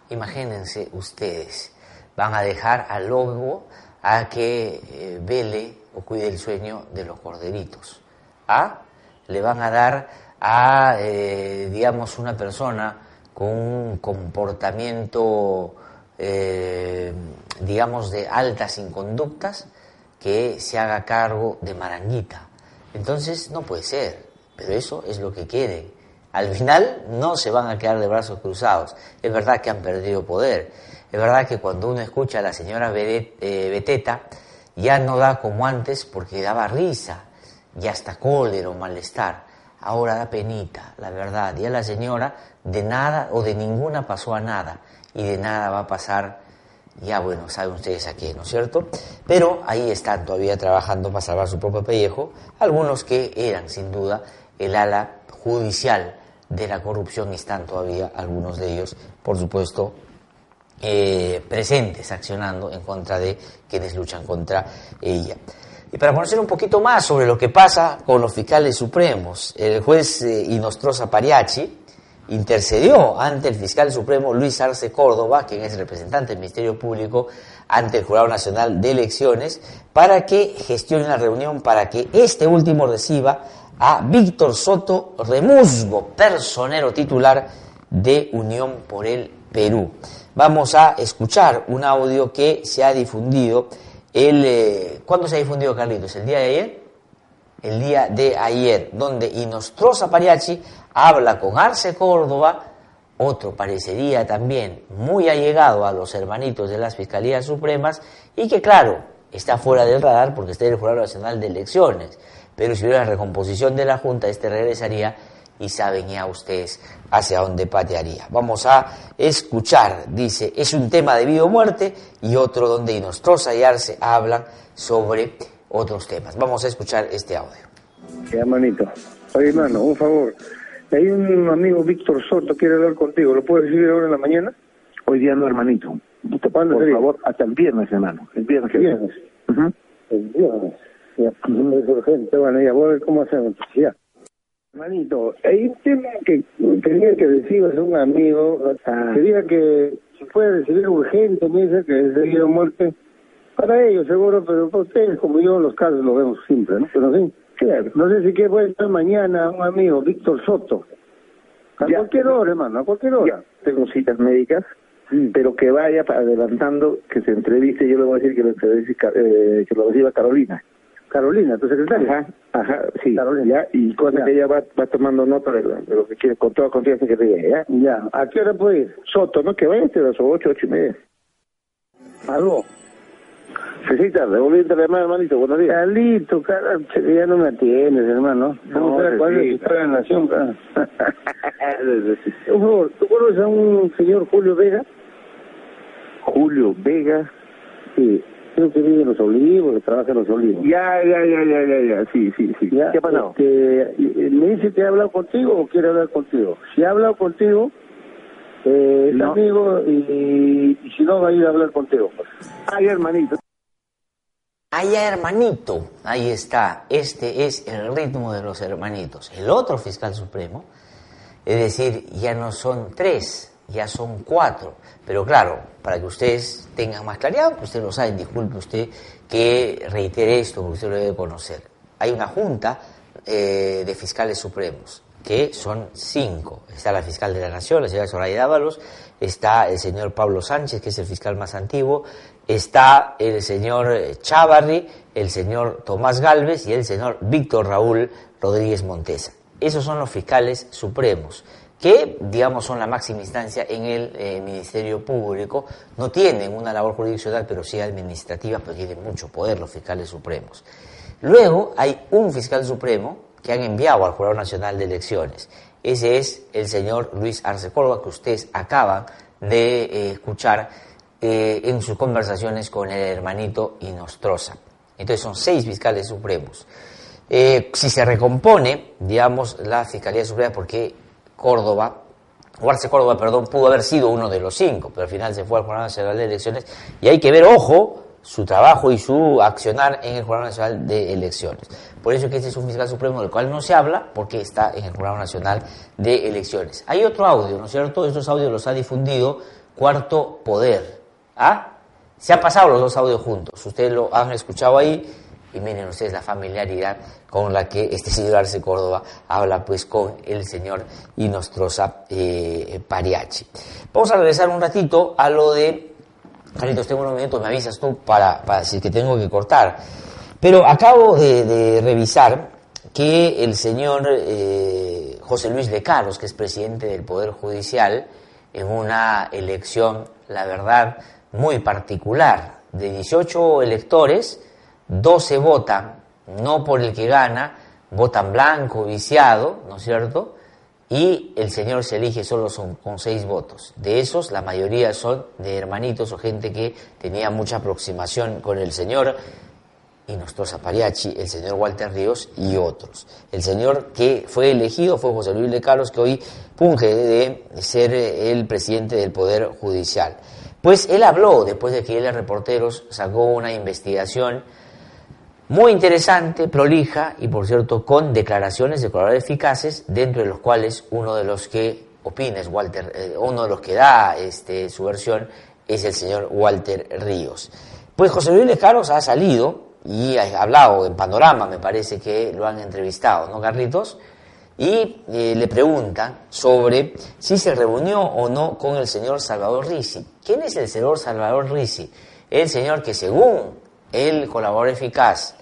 Imagínense ustedes, van a dejar al lobo a que eh, vele o cuide el sueño de los corderitos le van a dar a, eh, digamos, una persona con un comportamiento, eh, digamos, de altas inconductas, que se haga cargo de Maranguita. Entonces no puede ser, pero eso es lo que quieren. Al final no se van a quedar de brazos cruzados. Es verdad que han perdido poder. Es verdad que cuando uno escucha a la señora eh, Beteta, ya no da como antes porque daba risa ya hasta cólera o malestar. Ahora da penita, la verdad. Y a la señora de nada o de ninguna pasó a nada. Y de nada va a pasar, ya bueno, saben ustedes a qué, ¿no es cierto? Pero ahí están todavía trabajando para salvar su propio pellejo. Algunos que eran, sin duda, el ala judicial de la corrupción están todavía, algunos de ellos, por supuesto, eh, presentes, accionando en contra de quienes luchan contra ella. Y para conocer un poquito más sobre lo que pasa con los fiscales supremos, el juez eh, Inostroza Pariachi intercedió ante el fiscal supremo Luis Arce Córdoba, quien es representante del Ministerio Público ante el Jurado Nacional de Elecciones, para que gestione la reunión para que este último reciba a Víctor Soto Remusgo, personero titular de Unión por el Perú. Vamos a escuchar un audio que se ha difundido el, eh, ¿Cuándo se ha difundido Carlitos? ¿El día de ayer? El día de ayer, donde Inostroza Pariachi habla con Arce Córdoba, otro parecería también muy allegado a los hermanitos de las Fiscalías Supremas y que claro, está fuera del radar porque está en el Jurado Nacional de Elecciones, pero si hubiera recomposición de la Junta, este regresaría y saben ya ustedes hacia dónde patearía. Vamos a escuchar, dice, es un tema de vida o muerte y otro donde Inostroza y Arce hablan sobre otros temas. Vamos a escuchar este audio. Sí, hermanito. Oye, hermano, un favor. Hay un amigo Víctor Soto quiere hablar contigo. ¿Lo puedes recibir ahora en la mañana? Hoy día no, hermanito. Por favor, hasta el viernes, hermano. El viernes. El viernes. El viernes. Ya, es urgente. Bueno, ya voy a ver cómo hacemos. Ya. Manito, hay un tema que tenía que decir a un amigo, quería que si puede recibir urgente, me dice que es debido a muerte, para ellos seguro, pero para ustedes como yo los casos los vemos siempre, ¿no? Pero sí, claro. no sé si quiere puede estar mañana un amigo, Víctor Soto, a Ya. cualquier hora, hermano, a cualquier hora. Ya, tengo citas médicas, pero que vaya adelantando, que se entreviste, yo le voy a decir que lo, entreviste, eh, que lo reciba Carolina. Carolina, tu secretaria. Ajá, ajá, sí, Carolina. ya, y cosa Ya. que ella va, va tomando nota de lo, de lo que quiere, con toda confianza que te ¿ya? Ya, ¿a qué hora puede ir? Soto, ¿no? Que vaya a las ocho, ocho y media. Aló. Sí, sí, tarde, volví a llamar, hermanito, buenos días. Carlito, cara, ya no me atiendes, hermano. No, ¿Cómo te sí, cuál es tu de la nación, cara? Por favor, ¿tú conoces a un señor Julio Vega? Julio Vega. Sí, creo que vive en Los Olivos, que trabaja en Los Olivos. Ya, ya, ya, ya, ya, ya, sí, sí, sí. Ya, ¿Qué ha pasado? este, y me dice que ha hablado contigo o quiere hablar contigo. Si ha hablado contigo, eh, es No. amigo y, y si no va a ir a hablar contigo. pues. Ay, hermanito. Allá hermanito, ahí está, este es el ritmo de los hermanitos. El otro fiscal supremo, es decir, ya no son tres, ya son cuatro. Pero claro, para que ustedes tengan más claridad, que usted lo sabe, disculpe usted que reitere esto, porque usted lo debe conocer. Hay una junta eh, de fiscales supremos, que son cinco. Está la fiscal de la Nación, la señora Soraya Dávalos, está el señor Pablo Sánchez, que es el fiscal más antiguo, está el señor Chávarri, el señor Tomás Galvez y el señor Víctor Raúl Rodríguez Montesa. Esos son los fiscales supremos que, digamos, son la máxima instancia en el eh, Ministerio Público. No tienen una labor jurisdiccional, pero sí administrativa, pero tienen mucho poder los fiscales supremos. Luego hay un fiscal supremo que han enviado al Jurado Nacional de Elecciones. Ese es el señor Luis Arce Córdoba, que ustedes acaban de eh, escuchar eh, en sus conversaciones con el hermanito Inostroza. Entonces son seis fiscales supremos. Si se recompone, digamos, la Fiscalía Suprema, porque Córdoba, o Arce Córdoba, perdón, pudo haber sido uno de los cinco, pero al final se fue al Jurado Nacional de Elecciones, y hay que ver, ojo, su trabajo y su accionar en el Jurado Nacional de Elecciones. Por eso que este es un fiscal supremo del cual no se habla, porque está en el Jurado Nacional de Elecciones. Hay otro audio, ¿no es cierto? Estos audios los ha difundido Cuarto Poder. ¿Ah? Se han pasado los dos audios juntos. Ustedes lo han escuchado ahí y miren ustedes la familiaridad con la que este señor Arce Córdoba habla pues con el señor Inostroza eh, Pariachi. Vamos a regresar un ratito a lo de... Carlitos, tengo unos minutos, me avisas tú para, para decir que tengo que cortar. Pero acabo de, de revisar que el señor eh, José Luis de Caros, que es presidente del Poder Judicial, en una elección, la verdad, muy particular, de 18 electores, 12 votan no por el que gana, votan blanco, viciado, ¿no es cierto? Y el señor se elige solo con seis votos. De esos, la mayoría son de hermanitos o gente que tenía mucha aproximación con el señor y nuestro Zapariachi, el señor Walter Ríos y otros. El señor que fue elegido fue José Luis de Carlos, que hoy punge de ser eh, el presidente del Poder Judicial. Pues él habló, después de que él, reporteros, sacó una investigación muy interesante, prolija y, por cierto, con declaraciones de colaboradores eficaces, dentro de los cuales uno de los que opina es Walter, eh, uno de los que da este, su versión es el señor Walter Ríos. Pues José Luis de Carlos ha salido y ha hablado en Panorama, me parece que lo han entrevistado, ¿no, Carlitos? Y eh, le preguntan sobre si se reunió o no con el señor Salvador Risi. ¿Quién es el señor Salvador Risi? El señor que según el colaborador eficaz,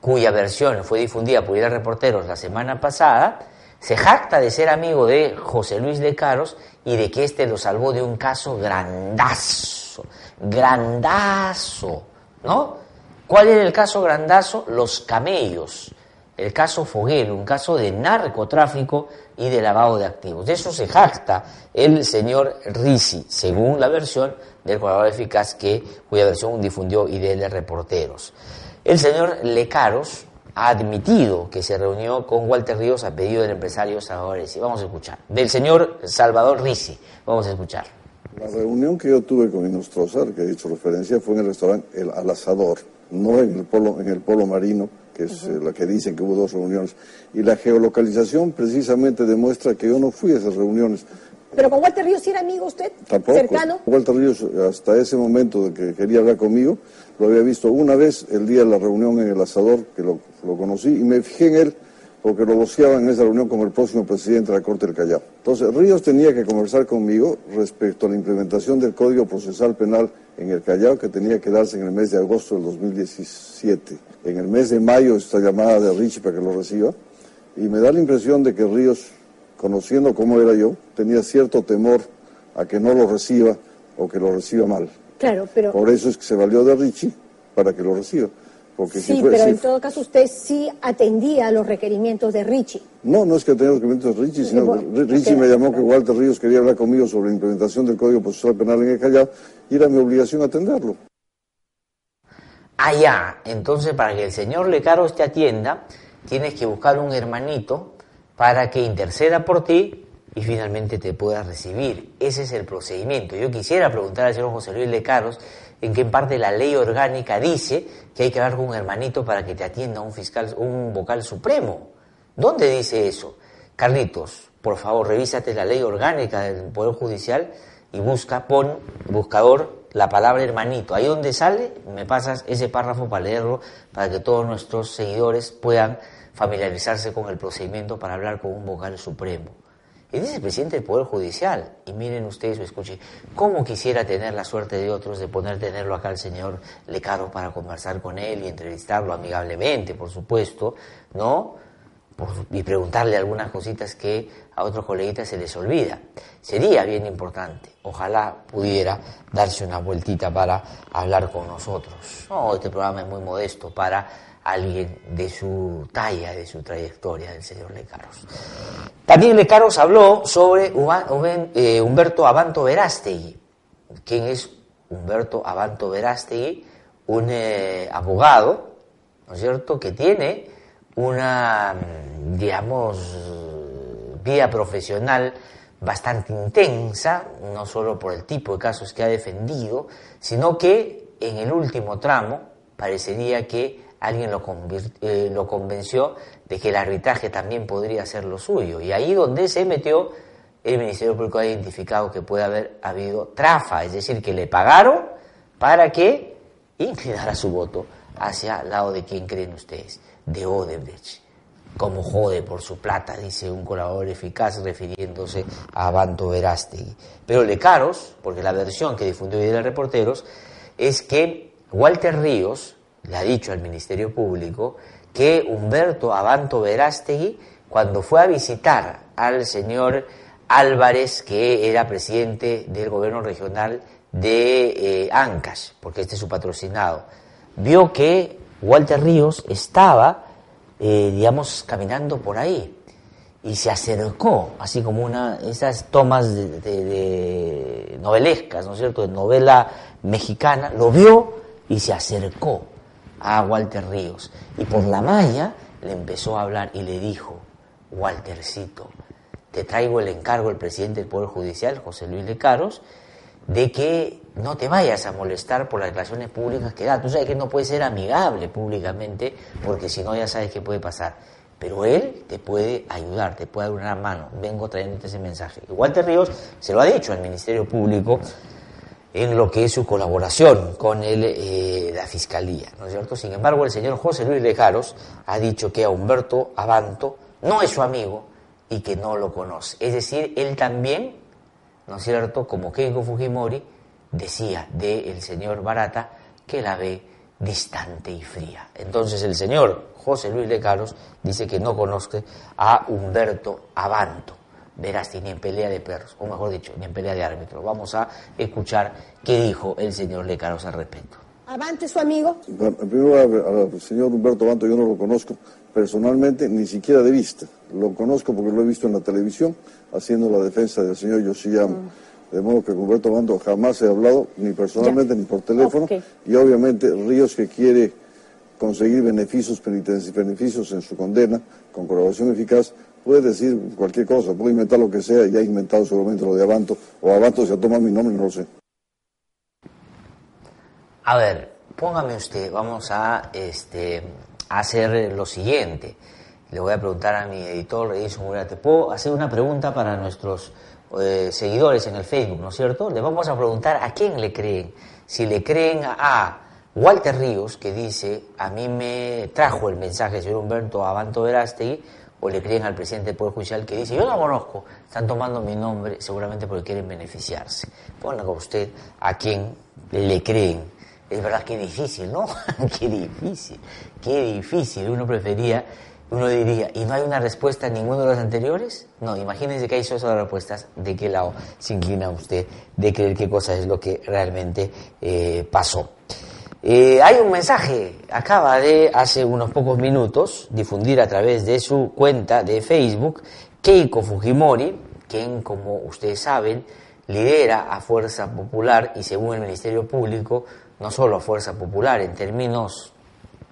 cuya versión fue difundida por ir a reporteros la semana pasada, se jacta de ser amigo de José Luis de Caros y de que éste lo salvó de un caso grandazo, grandazo, ¿no? ¿Cuál era el caso grandazo? Los camellos, el caso Foguero, un caso de narcotráfico y de lavado de activos. De eso se jacta el señor Risi, según la versión del colaborador eficaz que, cuya versión difundió de reporteros. El señor Lecaros ha admitido que se reunió con Walter Ríos a pedido del empresario Salvador Risi. Vamos a escuchar. Del señor Salvador Risi. Vamos a escuchar. La reunión que yo tuve con Inostroza, que he dicho referencia, fue en el restaurante El Al Asador, no en el polo, en el polo marino, que es eh, la que dicen que hubo dos reuniones. Y la geolocalización precisamente demuestra que yo no fui a esas reuniones. ¿Pero con Walter Ríos sí era amigo usted? Tampoco. ¿Cercano? Walter Ríos, hasta ese momento de que quería hablar conmigo, lo había visto una vez el día de la reunión en el asador, que lo, lo conocí, y me fijé en él porque lo voceaba en esa reunión como el próximo presidente de la Corte del Callao. Entonces, Ríos tenía que conversar conmigo respecto a la implementación del Código Procesal Penal en el Callao, que tenía que darse en el mes de agosto del 2017. En el mes de mayo, esta llamada de Richie para que lo reciba, y me da la impresión de que Ríos, conociendo cómo era yo, tenía cierto temor a que no lo reciba o que lo reciba mal. Claro, pero... Por eso es que se valió de Richie para que lo reciba. Porque Sí, si fue- pero si en todo caso usted sí atendía a los requerimientos de Richie. No, no es que tenga los documentos de Richie, sino que bueno, Richie me llamó que Walter Ríos quería hablar conmigo sobre la implementación del Código Procesal Penal en el Callao y era mi obligación atenderlo. Ya. Entonces, para que el señor Lecaros te atienda, tienes que buscar un hermanito para que interceda por ti y finalmente te pueda recibir. Ese es el procedimiento. Yo quisiera preguntar al señor José Luis Lecaros en qué parte la ley orgánica dice que hay que hablar con un hermanito para que te atienda un fiscal, un vocal supremo. ¿Dónde dice eso? Carlitos, por favor, revísate la ley orgánica del Poder Judicial y busca, pon buscador la palabra hermanito. Ahí donde sale, me pasas ese párrafo para leerlo, para que todos nuestros seguidores puedan familiarizarse con el procedimiento para hablar con un vocal supremo. Y dice el presidente del Poder Judicial. Y miren ustedes o escuchen, ¿cómo quisiera tener la suerte de otros de poder tenerlo acá el señor Lecaro para conversar con él y entrevistarlo amigablemente, por supuesto, ¿no? Y preguntarle algunas cositas que a otros coleguitas se les olvida. Sería bien importante. Ojalá pudiera darse una vueltita para hablar con nosotros. No, este programa es muy modesto para alguien de su talla, de su trayectoria, del señor Lecaros. También Lecaros habló sobre eh, Humberto Abanto Verástegui. ¿Quién es Humberto Abanto Verástegui? Un eh, abogado, ¿no cierto?, que tiene una, digamos, vida profesional bastante intensa, no solo por el tipo de casos que ha defendido, sino que en el último tramo parecería que alguien lo, eh, lo convenció de que el arbitraje también podría ser lo suyo. Y ahí donde se metió, el Ministerio Público ha identificado que puede haber habido trafa, es decir, que le pagaron para que inclinara su voto hacia el lado de quién creen ustedes, de Odebrecht. Como jode por su plata, dice un colaborador eficaz refiriéndose a Abanto Verástegui. Pero Lecaros, porque la versión que difundió hoy de Reporteros, es que Walter Ríos le ha dicho al Ministerio Público que Humberto Abanto Verástegui, cuando fue a visitar al señor Álvarez, que era presidente del gobierno regional de eh, Ancash, porque este es su patrocinado, vio que Walter Ríos estaba, eh, digamos, caminando por ahí y se acercó, así como una esas tomas de, novelescas, ¿no es cierto?, de novela mexicana, lo vio y se acercó a Walter Ríos y por la malla le empezó a hablar y le dijo, Waltercito, te traigo el encargo del presidente del Poder Judicial, José Luis Lecaros, de que no te vayas a molestar por las declaraciones públicas que da. Tú sabes que no puede ser amigable públicamente, porque si no ya sabes qué puede pasar. Pero él te puede ayudar, te puede dar una mano. Vengo trayéndote ese mensaje. Y Walter Ríos se lo ha dicho al Ministerio Público en lo que es su colaboración con eh, la Fiscalía, ¿no es cierto? Sin embargo, el señor José Luis Lecaros ha dicho que a Humberto Abanto no es su amigo y que no lo conoce. Es decir, él también, ¿no es cierto?, como Keiko Fujimori decía del señor Barata que la ve distante y fría. Entonces el señor José Luis Lecaros dice que no conoce a Humberto Abanto. Verás, ni en pelea de perros, o mejor dicho, ni en pelea de árbitros. Vamos a escuchar qué dijo el señor Lecaros al respecto. Avante su amigo. Bueno, en primer lugar, al señor Humberto Banto yo no lo conozco personalmente, ni siquiera de vista. Lo conozco porque lo he visto en la televisión, haciendo la defensa del señor Yoshiyama. De modo que con Humberto Banto jamás he hablado, ni personalmente, Ya. ni por teléfono. Y obviamente Ríos que quiere conseguir beneficios penitenciarios, beneficios en su condena, con colaboración eficaz, puede decir cualquier cosa, puede inventar lo que sea, y ha inventado seguramente lo de Abanto, o Abanto se ha tomado mi nombre, no lo sé. A ver, póngame usted, vamos a este, hacer lo siguiente. Le voy a preguntar a mi editor, Edison Murata, ¿te puedo hacer una pregunta para nuestros eh, seguidores en el Facebook, ¿no es cierto? Le vamos a preguntar a quién le creen. Si le creen a Walter Ríos, que dice, a mí me trajo el mensaje señor Humberto Abanto Verástegui, o le creen al presidente del Poder Judicial que dice, yo no conozco, están tomando mi nombre seguramente porque quieren beneficiarse. Con usted a quién le creen. Es verdad que difícil, ¿no? qué difícil, qué difícil. Uno prefería, uno diría, ¿y no hay una respuesta en ninguno de los anteriores? No, imagínense que hay solo respuestas. ¿De qué lado se inclina usted de creer qué cosa es lo que realmente eh, pasó? Eh, hay un mensaje, acaba de hace unos pocos minutos difundir a través de su cuenta de Facebook Keiko Fujimori, quien como ustedes saben lidera a Fuerza Popular y según el Ministerio Público, no solo a Fuerza Popular en términos,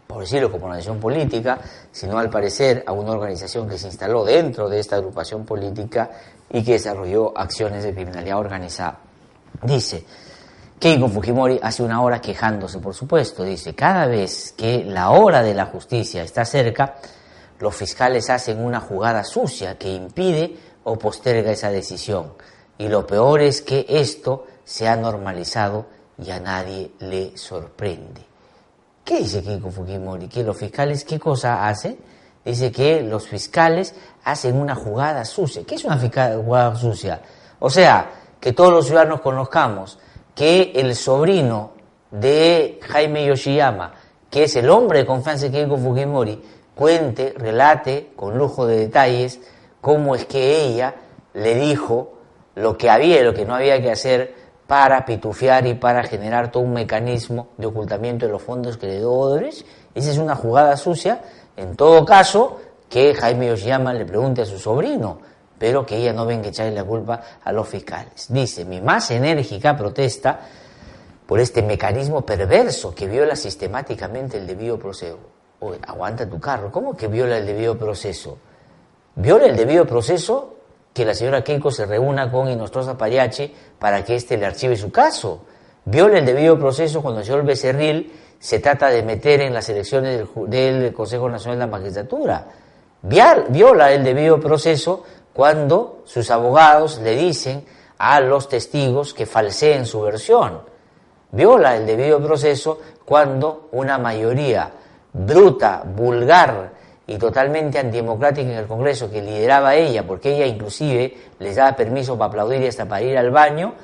por decirlo como nación política, sino al parecer a una organización que se instaló dentro de esta agrupación política y que desarrolló acciones de criminalidad organizada. Dice, Keiko Fujimori hace una hora quejándose, por supuesto, dice, cada vez que la hora de la justicia está cerca, los fiscales hacen una jugada sucia que impide o posterga esa decisión. Y lo peor es que esto se ha normalizado y a nadie le sorprende. ¿Qué dice Keiko Fujimori? ¿Que los fiscales qué cosa hacen? Dice que los fiscales hacen una jugada sucia. ¿Qué es una jugada sucia? O sea, que todos los ciudadanos conozcamos que el sobrino de Jaime Yoshiyama, que es el hombre de confianza de Keiko Fujimori, cuente, relate con lujo de detalles cómo es que ella le dijo lo que había y lo que no había que hacer para pitufiar y para generar todo un mecanismo de ocultamiento de los fondos que le dio Odebrecht. Esa es una jugada sucia. En todo caso, que Jaime Yoshiyama le pregunte a su sobrino, pero que ella no venga a echarle la culpa a los fiscales. Dice, mi más enérgica protesta por este mecanismo perverso que viola sistemáticamente el debido proceso. Aguanta tu carro, ¿cómo que viola el debido proceso? Viola el debido proceso que la señora Keiko se reúna con Inostroza Pariache para que éste le archive su caso. Viola el debido proceso cuando el señor Becerril se trata de meter en las elecciones del, del Consejo Nacional de la Magistratura. Viola el debido proceso cuando sus abogados le dicen a los testigos que falseen su versión. Viola el debido proceso cuando una mayoría bruta, vulgar y totalmente antidemocrática en el Congreso que lideraba ella, porque ella inclusive les daba permiso para aplaudir y hasta para ir al baño,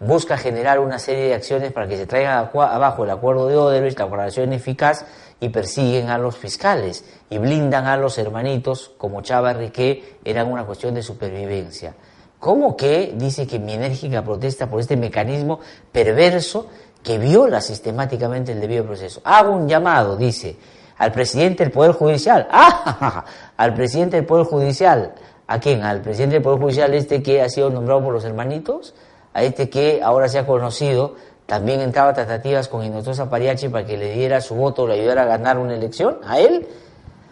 busca generar una serie de acciones para que se traigan abajo el acuerdo de Odebrecht, la colaboración eficaz, y persiguen a los fiscales y blindan a los hermanitos como Chava Enrique, eran una cuestión de supervivencia. ¿Cómo que dice que mi enérgica protesta por este mecanismo perverso que viola sistemáticamente el debido proceso? Hago un llamado, dice, al presidente del Poder Judicial. ¡Ah! Al presidente del Poder Judicial. ¿A quién? Al presidente del Poder Judicial, este que ha sido nombrado por los hermanitos, a este que ahora se ha conocido también entraba tratativas con Inotosa Pariachi para que le diera su voto, le ayudara a ganar una elección, a él,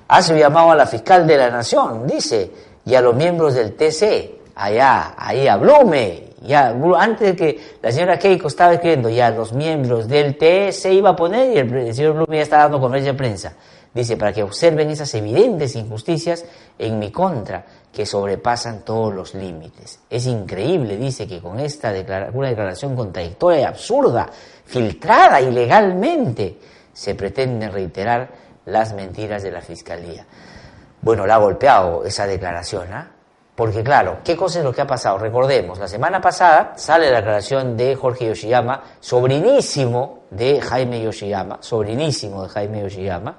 hace llamado a la fiscal de la nación, dice, y a los miembros del TC, allá, ahí a Blume, ya, antes de que la señora Keiko estaba escribiendo, ya los miembros del TC iba a poner y el, señor Blume ya está dando conferencia de prensa. Dice, para que observen esas evidentes injusticias en mi contra, que sobrepasan todos los límites. Es increíble, dice, que con esta una declaración contradictoria y absurda, filtrada ilegalmente, se pretende reiterar las mentiras de la Fiscalía. Bueno, la ha golpeado esa declaración, ¿ah? Porque claro, ¿qué cosa es lo que ha pasado? Recordemos, la semana pasada sale la declaración de Jorge Yoshiyama, sobrinísimo de Jaime Yoshiyama, sobrinísimo de Jaime Yoshiyama,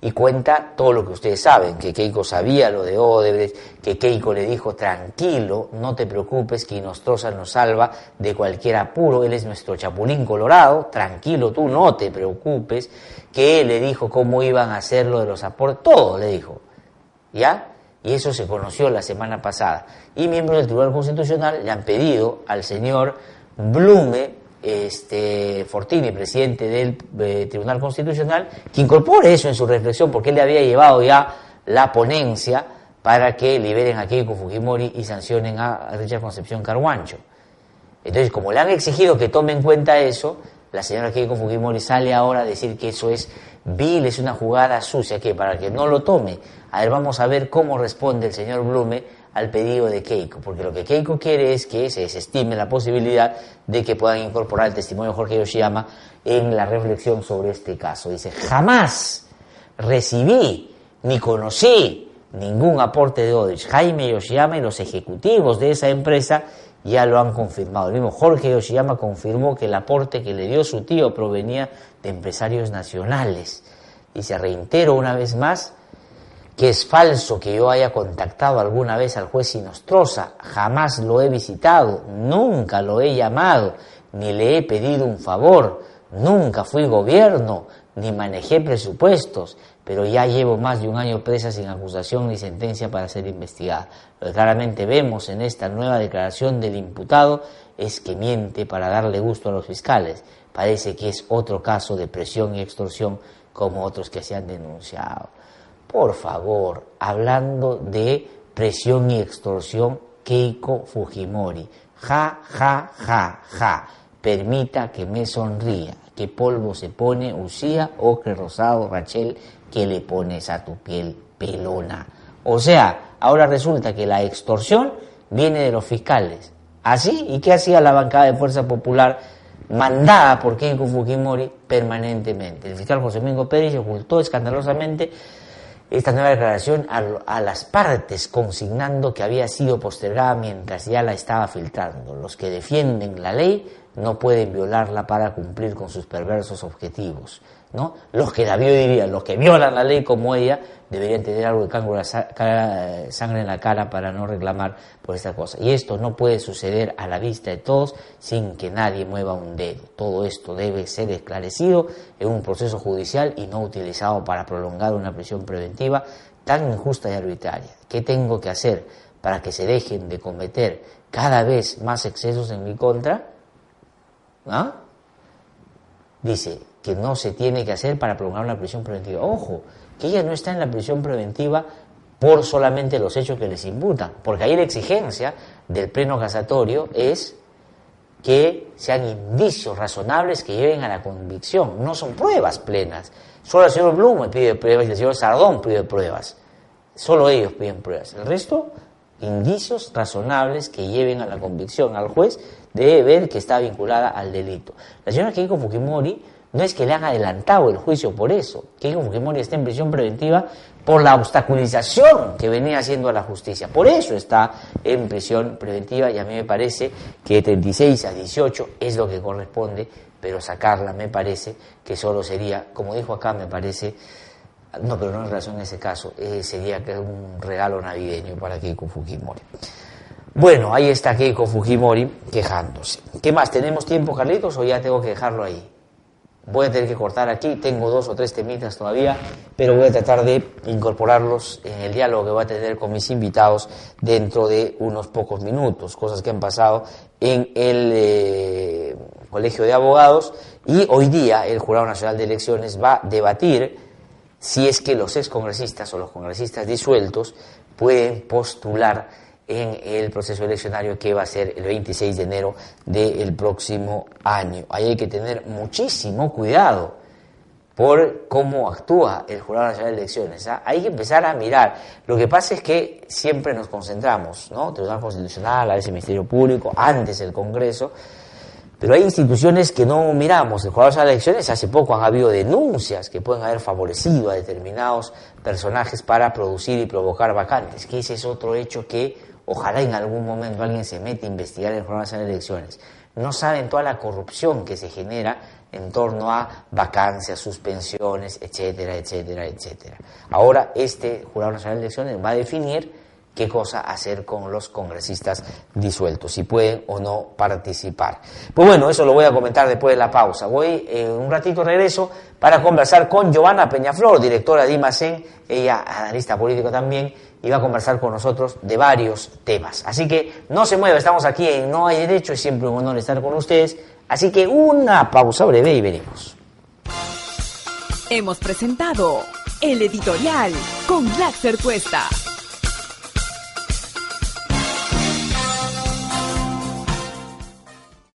y cuenta todo lo que ustedes saben, que Keiko sabía lo de Odebrecht, que Keiko le dijo, tranquilo, no te preocupes, que Inostroza nos salva de cualquier apuro, él es nuestro chapulín colorado, tranquilo, tú no te preocupes, que él le dijo cómo iban a hacer lo de los aportes, todo le dijo, ¿ya? Y eso se conoció la semana pasada. Y miembros del Tribunal Constitucional le han pedido al señor Blume este, Fortini, presidente del eh, Tribunal Constitucional, que incorpore eso en su reflexión, porque él le había llevado ya la ponencia para que liberen a Keiko Fujimori y sancionen a Richard Concepción Carguancho. Entonces, como le han exigido que tome en cuenta eso, la señora Keiko Fujimori sale ahora a decir que eso es vil, es una jugada sucia, que para que no lo tome. A ver, vamos a ver cómo responde el señor Blume al pedido de Keiko, porque lo que Keiko quiere es que se desestime la posibilidad de que puedan incorporar el testimonio de Jorge Yoshiyama en la reflexión sobre este caso. Dice, jamás recibí ni conocí ningún aporte de Odrich. Jaime Yoshiyama y los ejecutivos de esa empresa ya lo han confirmado. El mismo Jorge Yoshiyama confirmó que el aporte que le dio su tío provenía de empresarios nacionales. Y se reitero una vez más que es falso que yo haya contactado alguna vez al juez Sinostroza, jamás lo he visitado, nunca lo he llamado, ni le he pedido un favor, nunca fui gobierno, ni manejé presupuestos, pero ya llevo más de un año presa sin acusación ni sentencia para ser investigada. Lo que claramente vemos en esta nueva declaración del imputado es que miente para darle gusto a los fiscales. Parece que es otro caso de presión y extorsión como otros que se han denunciado. Por favor, hablando de presión y extorsión, Keiko Fujimori. Ja, ja, ja, ja. Permita que me sonría. ¿Qué polvo se pone, Usía, ocre rosado, Rachel, que le pones a tu piel pelona? O sea, ahora resulta que la extorsión viene de los fiscales. ¿Así? ¿Y qué hacía la bancada de Fuerza Popular mandada por Keiko Fujimori permanentemente? El fiscal José Domingo Pérez ocultó escandalosamente esta nueva declaración a, a, las partes, consignando que había sido postergada mientras ya la estaba filtrando. Los que defienden la ley no pueden violarla para cumplir con sus perversos objetivos. ¿no? Los que la dirían, los que violan la ley como ella, deberían tener algo de sangre en la cara para no reclamar por esta cosa. Y esto no puede suceder a la vista de todos sin que nadie mueva un dedo. Todo esto debe ser esclarecido en un proceso judicial y no utilizado para prolongar una prisión preventiva tan injusta y arbitraria. ¿Qué tengo que hacer para que se dejen de cometer cada vez más excesos en mi contra? ¿Ah? Dice que no se tiene que hacer para prolongar una prisión preventiva. Ojo, que ella no está en la prisión preventiva por solamente los hechos que les imputan, porque ahí la exigencia del pleno casatorio es que sean indicios razonables que lleven a la convicción, no son pruebas plenas. Solo el señor Blum pide pruebas y el señor Sardón pide pruebas. Solo ellos piden pruebas. El resto, indicios razonables que lleven a la convicción. Al juez debe ver que está vinculada al delito. La señora Keiko Fujimori no es que le han adelantado el juicio por eso. Keiko Fujimori está en prisión preventiva por la obstaculización que venía haciendo a la justicia. Por eso está en prisión preventiva y a mí me parece que de 36 a 18 es lo que corresponde, pero sacarla me parece que solo sería, como dijo acá, me parece, no, pero no en relación a ese caso, eh, sería un regalo navideño para Keiko Fujimori. Bueno, ahí está Keiko Fujimori quejándose. ¿Qué más? ¿Tenemos tiempo, Carlitos, o ya tengo que dejarlo ahí? Voy a tener que cortar aquí, tengo dos o tres temitas todavía, pero voy a tratar de incorporarlos en el diálogo que voy a tener con mis invitados dentro de unos pocos minutos, cosas que han pasado en el eh, Colegio de Abogados y hoy día el Jurado Nacional de Elecciones va a debatir si es que los excongresistas o los congresistas disueltos pueden postular en el proceso eleccionario que va a ser el 26 de enero del próximo año. Ahí hay que tener muchísimo cuidado por cómo actúa el Jurado Nacional de Elecciones. ¿ah? Hay que empezar a mirar. Lo que pasa es que siempre nos concentramos, ¿no? Tribunal Constitucional, a veces el Ministerio Público, antes el Congreso, pero hay instituciones que no miramos. El Jurado Nacional de Elecciones hace poco han habido denuncias que pueden haber favorecido a determinados personajes para producir y provocar vacantes, que ese es otro hecho que Ojalá en algún momento alguien se mete a investigar el programa de elecciones. No saben toda la corrupción que se genera en torno a vacancias, suspensiones, etcétera, etcétera, etcétera. Ahora este Jurado Nacional de Elecciones va a definir qué cosa hacer con los congresistas disueltos, si pueden o no participar. Pues bueno, eso lo voy a comentar después de la pausa. Voy en un ratito regreso para conversar con Giovanna Peñaflor, directora de IMACEN, ella analista político también, y va a conversar con nosotros de varios temas. Así que no se mueva, estamos aquí en No hay derecho, es siempre un honor estar con ustedes. Así que una pausa breve y veremos. Hemos presentado el editorial con Black Cuesta.